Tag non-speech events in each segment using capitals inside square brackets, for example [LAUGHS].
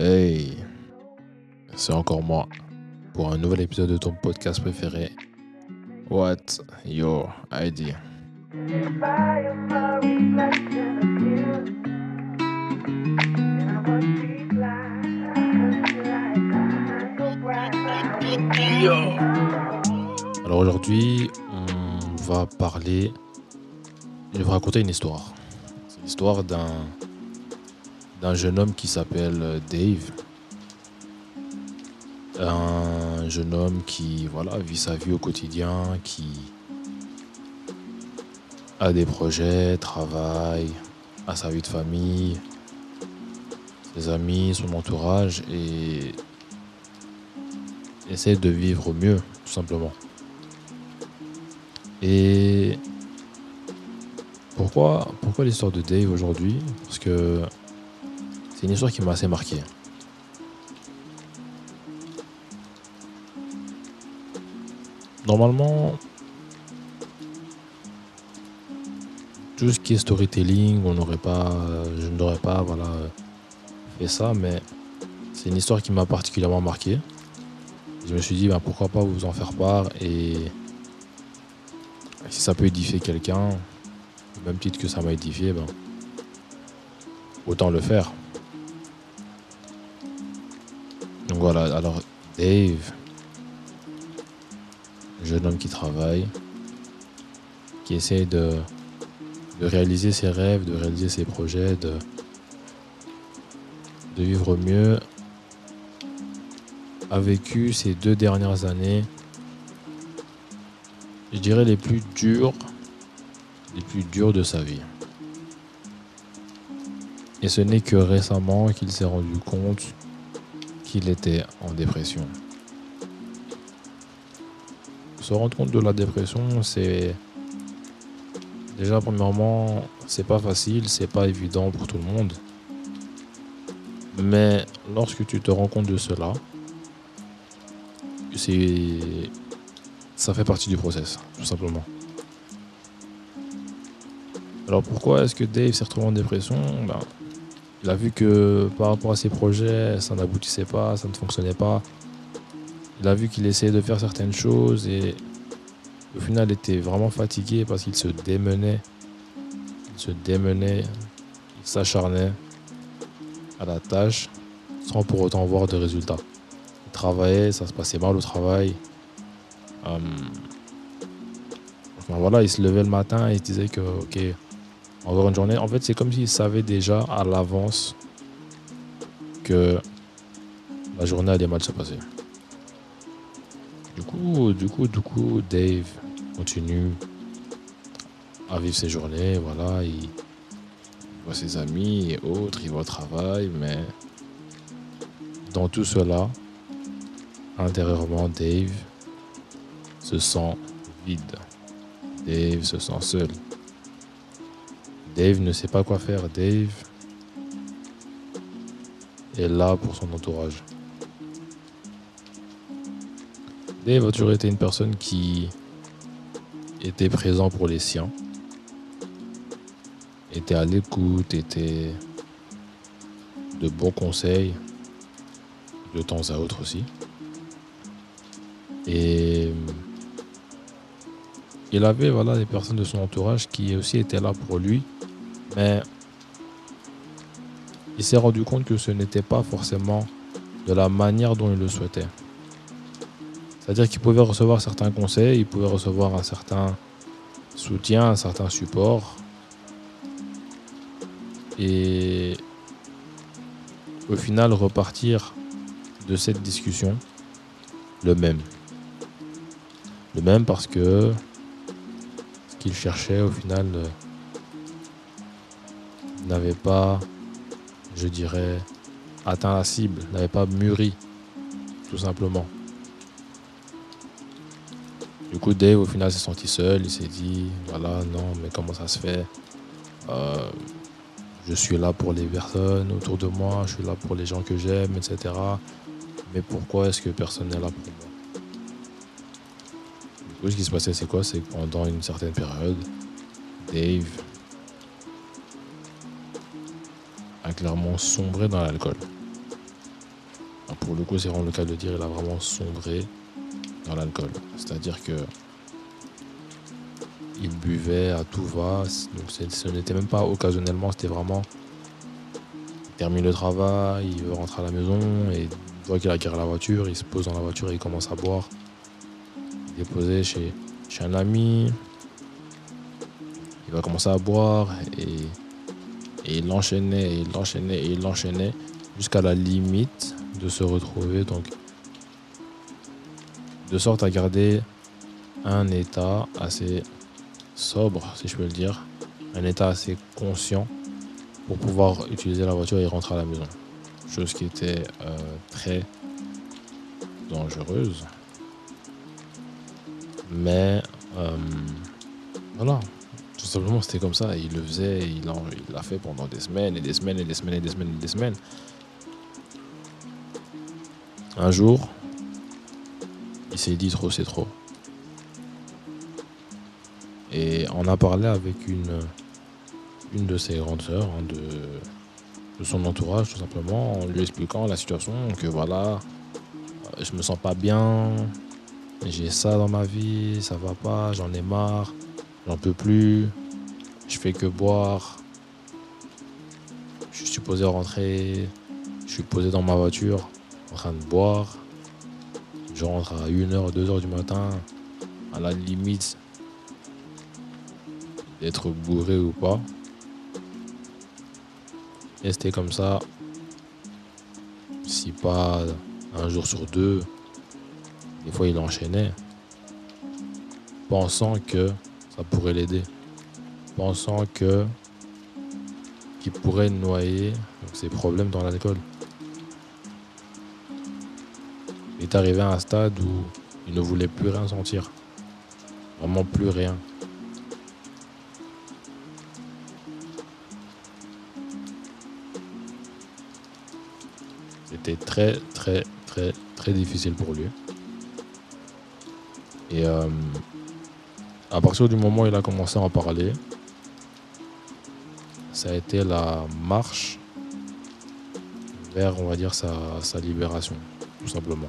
Hey, c'est encore moi pour un nouvel épisode de ton podcast préféré. What your idea? Alors aujourd'hui, on va parler. Je vais vous raconter une histoire. C'est l'histoire d'un d'un jeune homme qui s'appelle Dave. Un jeune homme qui voilà, vit sa vie au quotidien, qui a des projets, travaille, a sa vie de famille, ses amis, son entourage et essaie de vivre mieux, tout simplement. Et pourquoi, pourquoi l'histoire de Dave aujourd'hui? Parce que c'est une histoire qui m'a assez marqué. Normalement, tout ce qui est storytelling, on n'aurait pas, je pas voilà, ça, mais c'est une histoire qui m'a particulièrement marqué. Je me suis dit, ben, pourquoi pas vous en faire part et si ça peut édifier quelqu'un, même titre que ça m'a édifié, ben, autant le faire. Voilà, alors Dave, jeune homme qui travaille, qui essaie de, réaliser ses rêves, de réaliser ses projets, de, de vivre mieux, a vécu ces deux dernières années, je dirais les plus dures, les plus dures de sa vie. Et ce n'est que récemment qu'il s'est rendu compte qu'il était en dépression. Se rendre compte de la dépression, c'est déjà premièrement, c'est pas facile, c'est pas évident pour tout le monde. Mais lorsque tu te rends compte de cela, c'est ça fait partie du process, tout simplement. Alors pourquoi est-ce que Dave s'est retrouvé en dépression? Ben, Il a vu que par rapport à ses projets, ça n'aboutissait pas, ça ne fonctionnait pas. Il a vu qu'il essayait de faire certaines choses et au final il était vraiment fatigué parce qu'il se démenait. Il se démenait, il s'acharnait à la tâche sans pour autant voir de résultats. Il travaillait, ça se passait mal au travail. Euh, voilà, il se levait le matin et il se disait que, ok, encore une journée. En fait, c'est comme s'il savait déjà à l'avance que la journée allait mal se passer. Du coup, du coup, du coup, Dave continue à vivre ses journées. Voilà, il voit ses amis et autres, il va au travail, mais dans tout cela, intérieurement, Dave se sent vide. Dave se sent seul. Dave ne sait pas quoi faire. Dave est là pour son entourage. Dave a toujours été une personne qui était présent pour les siens, était à l'écoute, était de bons conseils, de temps à autre aussi. Et il avait voilà, des personnes de son entourage qui aussi étaient là pour lui, mais il s'est rendu compte que ce n'était pas forcément de la manière dont il le souhaitait. C'est-à-dire qu'il pouvait recevoir certains conseils, il pouvait recevoir un certain soutien, un certain support. Et au final repartir de cette discussion le même. Le même parce que ce qu'il cherchait au final n'avait pas, je dirais, atteint la cible, n'avait pas mûri, tout simplement. Du coup, Dave, au final, s'est senti seul. Il s'est dit, voilà, non, mais comment ça se fait? Euh, Je suis là pour les personnes autour de moi, je suis là pour les gens que j'aime, etc. Mais pourquoi est-ce que personne n'est là pour moi? Du coup, ce qui se passait, c'est quoi? C'est que pendant une certaine période, Dave clairement sombré dans l'alcool. bah, pour le coup, c'est vraiment le cas de dire, il a vraiment sombré dans l'alcool. C'est-à-dire que il buvait à tout va. Donc ce n'était même pas occasionnellement, c'était vraiment. Il termine le travail, il veut rentrer à la maison et fois qu'il a la voiture, il se pose dans la voiture et il commence à boire. Il est posé chez, chez un ami. Il va commencer à boire et, et il enchaînait, et il enchaînait, et il enchaînait jusqu'à la limite de se retrouver. Donc, de sorte à garder un état assez sobre, si je peux le dire, un état assez conscient pour pouvoir utiliser la voiture et rentrer à la maison. Chose qui était euh, très dangereuse. Mais euh, voilà, tout simplement c'était comme ça. Il le faisait, il l'a fait pendant des semaines et des semaines et des semaines et des semaines et des semaines. Un jour, il s'est dit trop c'est trop. Et on a parlé avec une, une de ses grandes sœurs, hein, de, son entourage tout simplement, en lui expliquant la situation, que voilà, je me sens pas bien, j'ai ça dans ma vie, ça va pas, j'en ai marre, j'en peux plus, je fais que boire, je suis supposé rentrer, je suis posé dans ma voiture en train de boire, je rentre à 1h, 2h du matin, à la limite, d'être bourré ou pas. Et c'était comme ça, si pas un jour sur deux, des fois il enchaînait, pensant que ça pourrait l'aider, pensant que qu'il pourrait noyer ses problèmes dans l'alcool. Il est arrivé à un stade où il ne voulait plus rien sentir, vraiment plus rien. C'était très, très, très, très difficile pour lui. Et euh, à partir du moment où il a commencé à en parler, ça a été la marche vers, on va dire, sa, sa libération, tout simplement.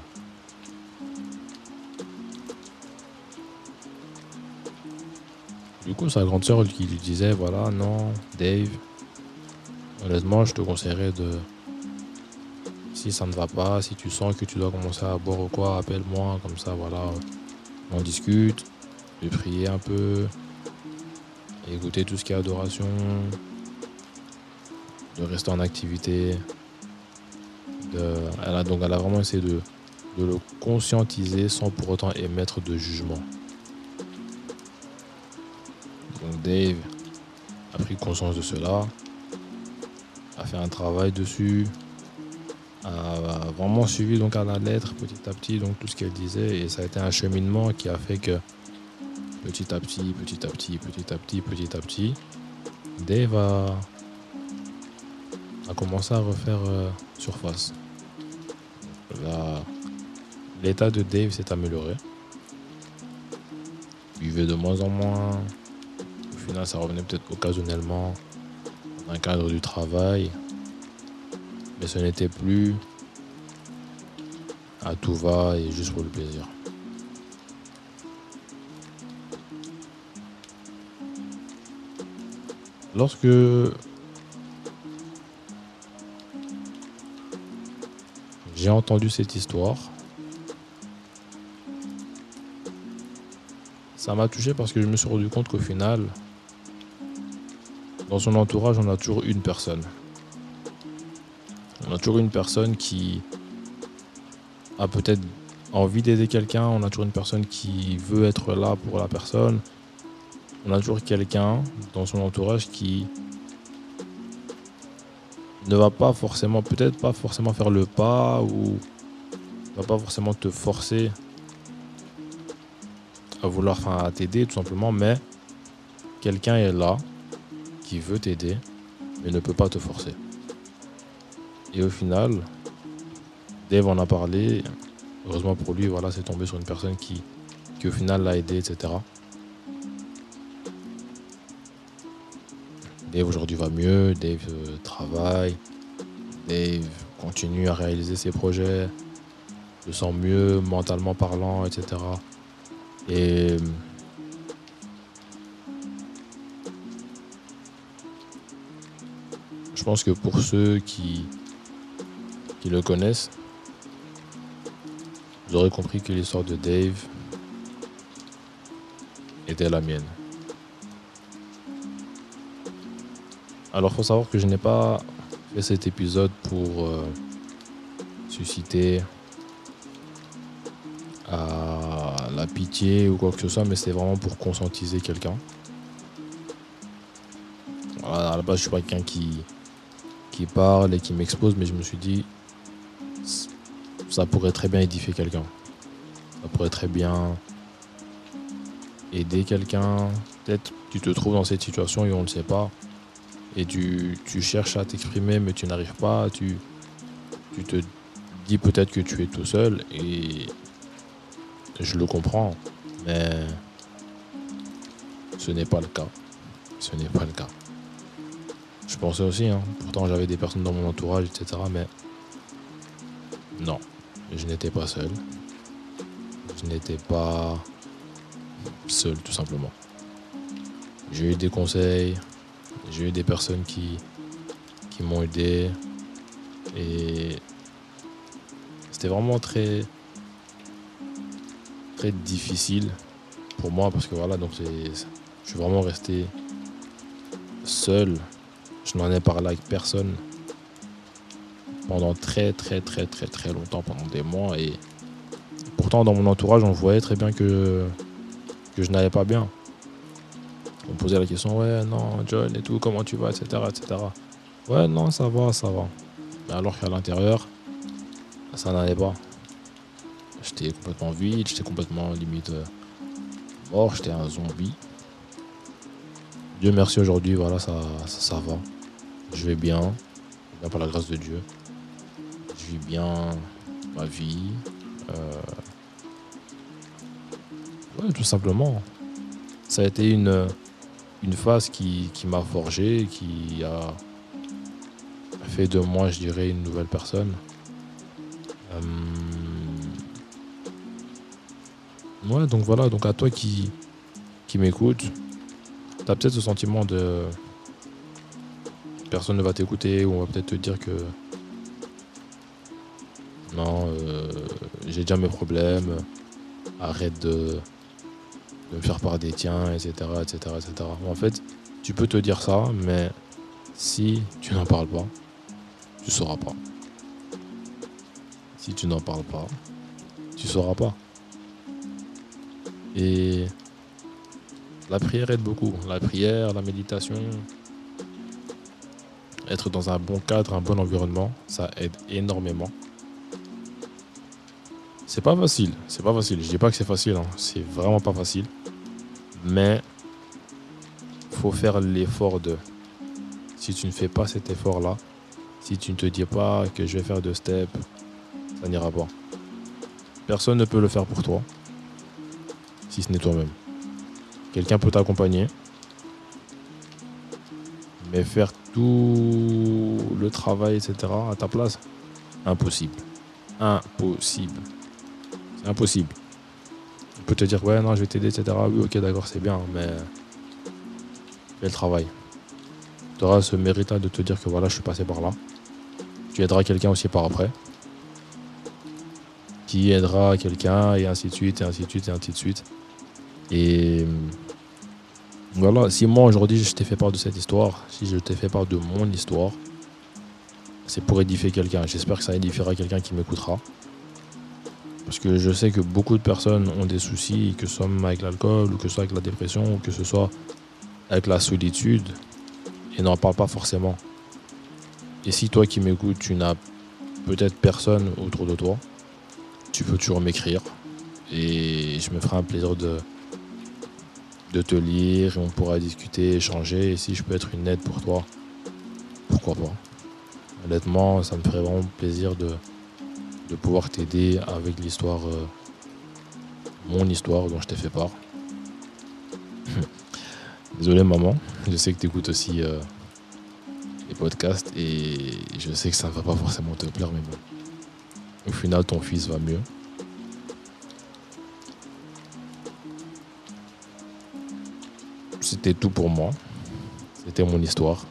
Du coup, sa grande sœur qui lui disait, voilà, non, Dave, honnêtement, je te conseillerais de, si ça ne va pas, si tu sens que tu dois commencer à boire ou quoi, appelle-moi, comme ça, voilà, on discute, de prier un peu, écouter tout ce qui est adoration, de rester en activité. elle, a, donc, elle a vraiment essayé de, de le conscientiser sans pour autant émettre de jugement. Donc Dave a pris conscience de cela, a fait un travail dessus, a vraiment suivi donc à la lettre petit à petit donc tout ce qu'elle disait. Et ça a été un cheminement qui a fait que petit à petit, petit à petit, petit à petit, petit à petit, Dave a, commencé à refaire euh, surface. L'état de Dave s'est amélioré. Il vivait de moins en moins. Au final, ça revenait peut-être occasionnellement dans un cadre du travail. Mais ce n'était plus à tout va et juste pour le plaisir. Lorsque j'ai entendu cette histoire, ça m'a touché parce que je me suis rendu compte qu'au final, dans son entourage, on a toujours une personne on a toujours une personne qui a peut-être envie d'aider quelqu'un, on a toujours une personne qui veut être là pour la personne. On a toujours quelqu'un dans son entourage qui ne va pas forcément, peut-être pas forcément faire le pas ou ne va pas forcément te forcer à vouloir, enfin, t'aider tout simplement, mais quelqu'un est là qui veut t'aider mais ne peut pas te forcer. Et au final, Dave en a parlé. Heureusement pour lui, voilà, c'est tombé sur une personne qui, qui au final l'a aidé, etc. Dave aujourd'hui va mieux, Dave euh, travaille, Dave continue à réaliser ses projets, se sent mieux mentalement parlant, etc. Et je pense que pour ceux qui, qui le connaissent, vous aurez compris que l'histoire de Dave était la mienne. Alors, faut savoir que je n'ai pas fait cet épisode pour euh, susciter à la pitié ou quoi que ce soit, mais c'est vraiment pour conscientiser quelqu'un. à la base, je suis pas quelqu'un qui, parle et qui m'expose, mais je me suis dit, ça pourrait très bien édifier quelqu'un. Ça pourrait très bien aider quelqu'un. Peut-être tu te trouves dans cette situation et on ne sait pas. Et tu, cherches à t'exprimer, mais tu n'arrives pas. Tu, tu te dis peut-être que tu es tout seul. Et je le comprends. Mais ce n'est pas le cas. Ce n'est pas le cas. Je pensais aussi, hein. pourtant j'avais des personnes dans mon entourage, etc. Mais non, je n'étais pas seul. Je n'étais pas seul, tout simplement. J'ai eu des conseils, j'ai eu des personnes qui, qui m'ont aidé. Et c'était vraiment très, très difficile pour moi parce que voilà, donc je suis vraiment resté seul. Je n'en ai parlé avec personne pendant très très très très très longtemps, pendant des mois. Et pourtant, dans mon entourage, on voyait très bien que, que je n'allais pas bien. Posait la question, ouais, non, John et tout, comment tu vas, etc. etc. Ouais, non, ça va, ça va. Mais alors qu'à l'intérieur, ça n'allait pas. J'étais complètement vide, j'étais complètement limite euh, mort, j'étais un zombie. Dieu merci aujourd'hui, voilà, ça, ça, va. Je vais bien, bien par la grâce de Dieu vis bien ma vie. Euh, ouais, tout simplement. Ça a été une, une phase qui, m'a forgé, qui a fait de moi, je dirais, une nouvelle personne. Euh, ouais, donc voilà, donc à toi qui, qui m'écoute, t'as peut-être ce sentiment de personne ne va t'écouter ou on va peut-être te dire que non, euh, j'ai déjà mes problèmes, arrête de, me faire part des tiens, etc., etc., etc. En fait, tu peux te dire ça, mais si tu n'en parles pas, tu sauras pas. Si tu n'en parles pas, tu sauras pas. Et la prière aide beaucoup. La prière, la méditation, être dans un bon cadre, un bon environnement, ça aide énormément. C'est pas facile, c'est pas facile. Je dis pas que c'est facile, hein. c'est vraiment pas facile. Mais faut faire l'effort de. Si tu ne fais pas cet effort-là, si tu ne te dis pas que je vais faire deux steps, ça n'ira pas. Personne ne peut le faire pour toi, si ce n'est toi-même. Quelqu'un peut t'accompagner, mais faire tout le travail, etc., à ta place, impossible. Impossible. C'est impossible. Peut te dire, ouais, non, je vais t'aider, etc. Oui, ok, d'accord, c'est bien, mais fais le travail. Tu auras ce mérite de te dire que voilà, je suis passé par là. Tu aideras quelqu'un aussi par après. Qui aidera quelqu'un, et ainsi de suite, et ainsi de suite, et ainsi de suite. Et voilà, si moi aujourd'hui je t'ai fait part de cette histoire, si je t'ai fait part de mon histoire, c'est pour édifier quelqu'un. J'espère que ça édifiera quelqu'un qui m'écoutera. Parce que je sais que beaucoup de personnes ont des soucis, que ce soit avec l'alcool, ou que ce soit avec la dépression, ou que ce soit avec la solitude, et n'en parlent pas forcément. Et si toi qui m'écoutes, tu n'as peut-être personne autour de toi, tu peux toujours m'écrire. Et je me ferai un plaisir de, de te lire, et on pourra discuter, échanger. Et si je peux être une aide pour toi, pourquoi pas. Honnêtement, ça me ferait vraiment plaisir de, de pouvoir t'aider avec l'histoire, euh, mon histoire dont je t'ai fait part. [LAUGHS] Désolé maman, je sais que tu écoutes aussi euh, les podcasts Et je sais que ça ne va pas forcément te plaire, mais bon. Au final, ton fils va mieux. C'était tout pour moi. C'était mon histoire.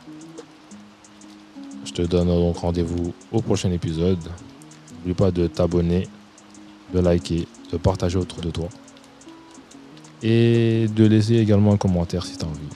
Je te donne donc rendez-vous au prochain épisode. Pas de t'abonner, de liker, de partager autour de toi. Et de laisser également un commentaire si tu as envie.